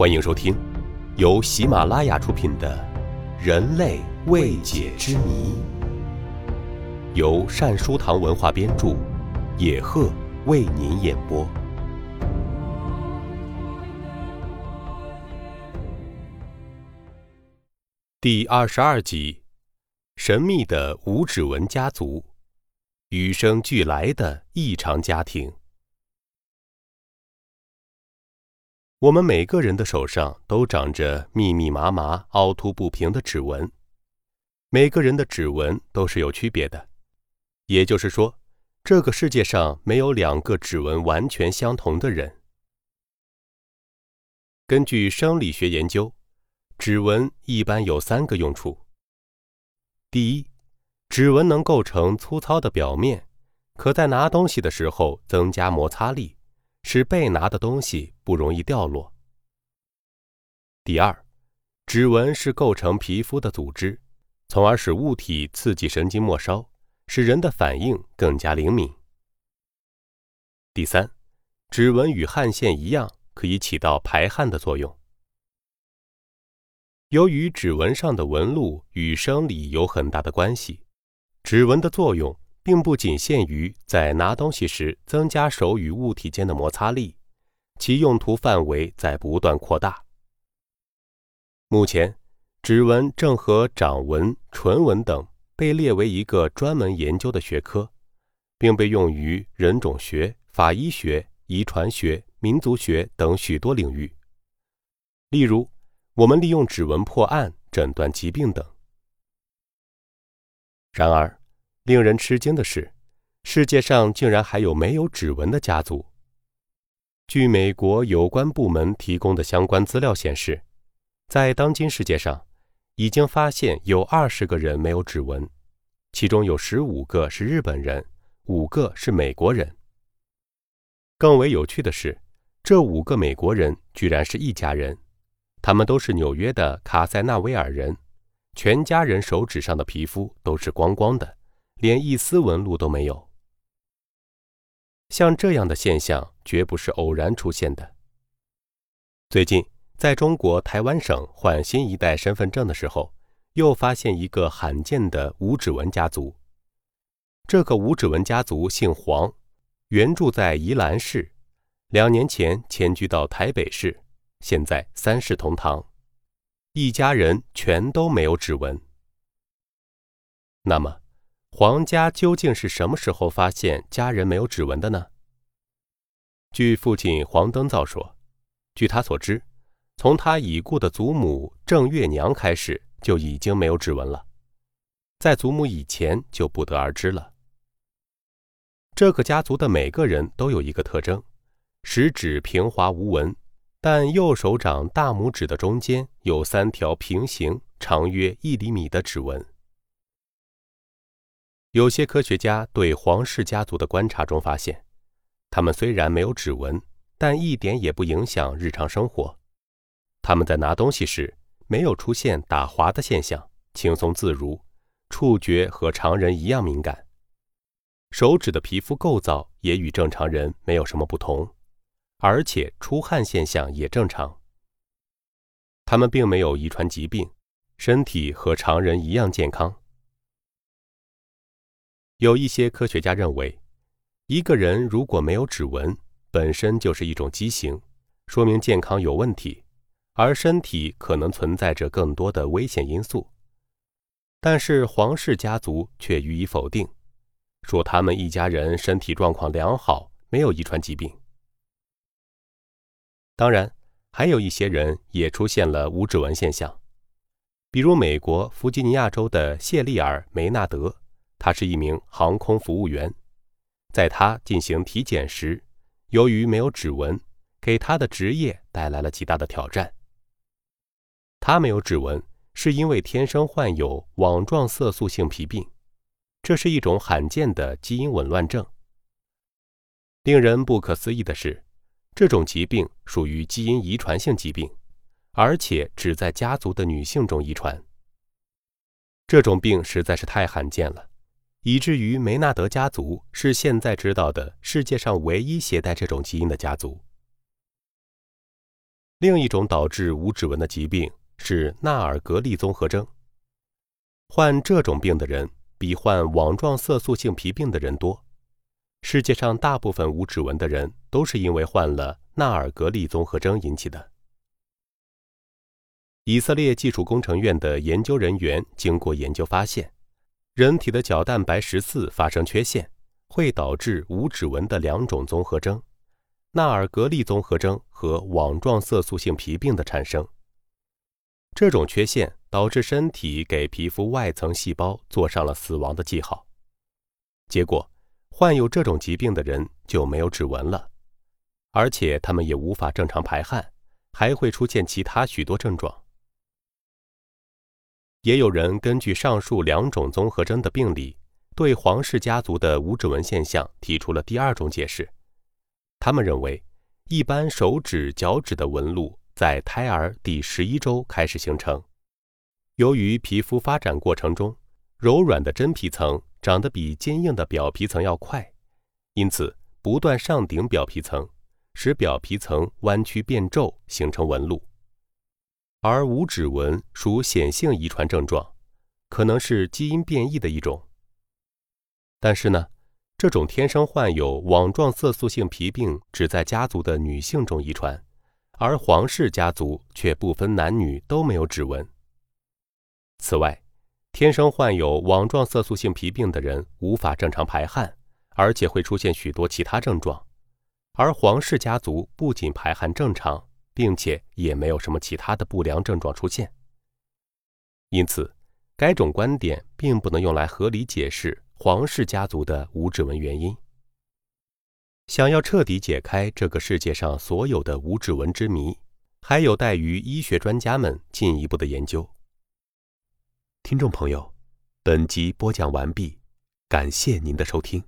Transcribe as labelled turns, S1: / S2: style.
S1: 欢迎收听由喜马拉雅出品的《人类未解之谜》，由善书堂文化编著，野鹤为您演播。第二十二集：神秘的无指纹家族，与生俱来的异常家庭。我们每个人的手上都长着密密麻麻、凹凸不平的指纹，每个人的指纹都是有区别的，也就是说，这个世界上没有两个指纹完全相同的人。根据生理学研究，指纹一般有三个用处：第一，指纹能构成粗糙的表面，可在拿东西的时候增加摩擦力。使被拿的东西不容易掉落。第二，指纹是构成皮肤的组织，从而使物体刺激神经末梢，使人的反应更加灵敏。第三，指纹与汗腺一样，可以起到排汗的作用。由于指纹上的纹路与生理有很大的关系，指纹的作用。并不仅限于在拿东西时增加手与物体间的摩擦力，其用途范围在不断扩大。目前，指纹正和掌纹、唇纹等被列为一个专门研究的学科，并被用于人种学、法医学、遗传学、民族学等许多领域。例如，我们利用指纹破案、诊断疾病等。然而，令人吃惊的是，世界上竟然还有没有指纹的家族。据美国有关部门提供的相关资料显示，在当今世界上，已经发现有二十个人没有指纹，其中有十五个是日本人，五个是美国人。更为有趣的是，这五个美国人居然是一家人，他们都是纽约的卡塞纳维尔人，全家人手指上的皮肤都是光光的。连一丝纹路都没有。像这样的现象绝不是偶然出现的。最近，在中国台湾省换新一代身份证的时候，又发现一个罕见的无指纹家族。这个无指纹家族姓黄，原住在宜兰市，两年前迁居到台北市，现在三世同堂，一家人全都没有指纹。那么？黄家究竟是什么时候发现家人没有指纹的呢？据父亲黄登造说，据他所知，从他已故的祖母郑月娘开始就已经没有指纹了，在祖母以前就不得而知了。这个家族的每个人都有一个特征：食指平滑无纹，但右手掌大拇指的中间有三条平行、长约一厘米的指纹。有些科学家对黄氏家族的观察中发现，他们虽然没有指纹，但一点也不影响日常生活。他们在拿东西时没有出现打滑的现象，轻松自如，触觉和常人一样敏感，手指的皮肤构造也与正常人没有什么不同，而且出汗现象也正常。他们并没有遗传疾病，身体和常人一样健康。有一些科学家认为，一个人如果没有指纹，本身就是一种畸形，说明健康有问题，而身体可能存在着更多的危险因素。但是黄氏家族却予以否定，说他们一家人身体状况良好，没有遗传疾病。当然，还有一些人也出现了无指纹现象，比如美国弗吉尼亚州的谢利尔·梅纳德。他是一名航空服务员，在他进行体检时，由于没有指纹，给他的职业带来了极大的挑战。他没有指纹，是因为天生患有网状色素性皮病，这是一种罕见的基因紊乱症。令人不可思议的是，这种疾病属于基因遗传性疾病，而且只在家族的女性中遗传。这种病实在是太罕见了。以至于梅纳德家族是现在知道的世界上唯一携带这种基因的家族。另一种导致无指纹的疾病是纳尔格利综合征。患这种病的人比患网状色素性皮病的人多。世界上大部分无指纹的人都是因为患了纳尔格利综合征引起的。以色列技术工程院的研究人员经过研究发现，人体的角蛋白十四发生缺陷，会导致无指纹的两种综合征：纳尔格利综合征和网状色素性皮病的产生。这种缺陷导致身体给皮肤外层细胞做上了死亡的记号，结果。患有这种疾病的人就没有指纹了，而且他们也无法正常排汗，还会出现其他许多症状。也有人根据上述两种综合征的病理，对皇室家族的无指纹现象提出了第二种解释。他们认为，一般手指、脚趾的纹路在胎儿第十一周开始形成，由于皮肤发展过程中柔软的真皮层。长得比坚硬的表皮层要快，因此不断上顶表皮层，使表皮层弯曲变皱，形成纹路。而无指纹属显性遗传症状，可能是基因变异的一种。但是呢，这种天生患有网状色素性皮病只在家族的女性中遗传，而皇室家族却不分男女都没有指纹。此外，天生患有网状色素性皮病的人无法正常排汗，而且会出现许多其他症状。而皇室家族不仅排汗正常，并且也没有什么其他的不良症状出现。因此，该种观点并不能用来合理解释皇室家族的无指纹原因。想要彻底解开这个世界上所有的无指纹之谜，还有待于医学专家们进一步的研究。听众朋友，本集播讲完毕，感谢您的收听。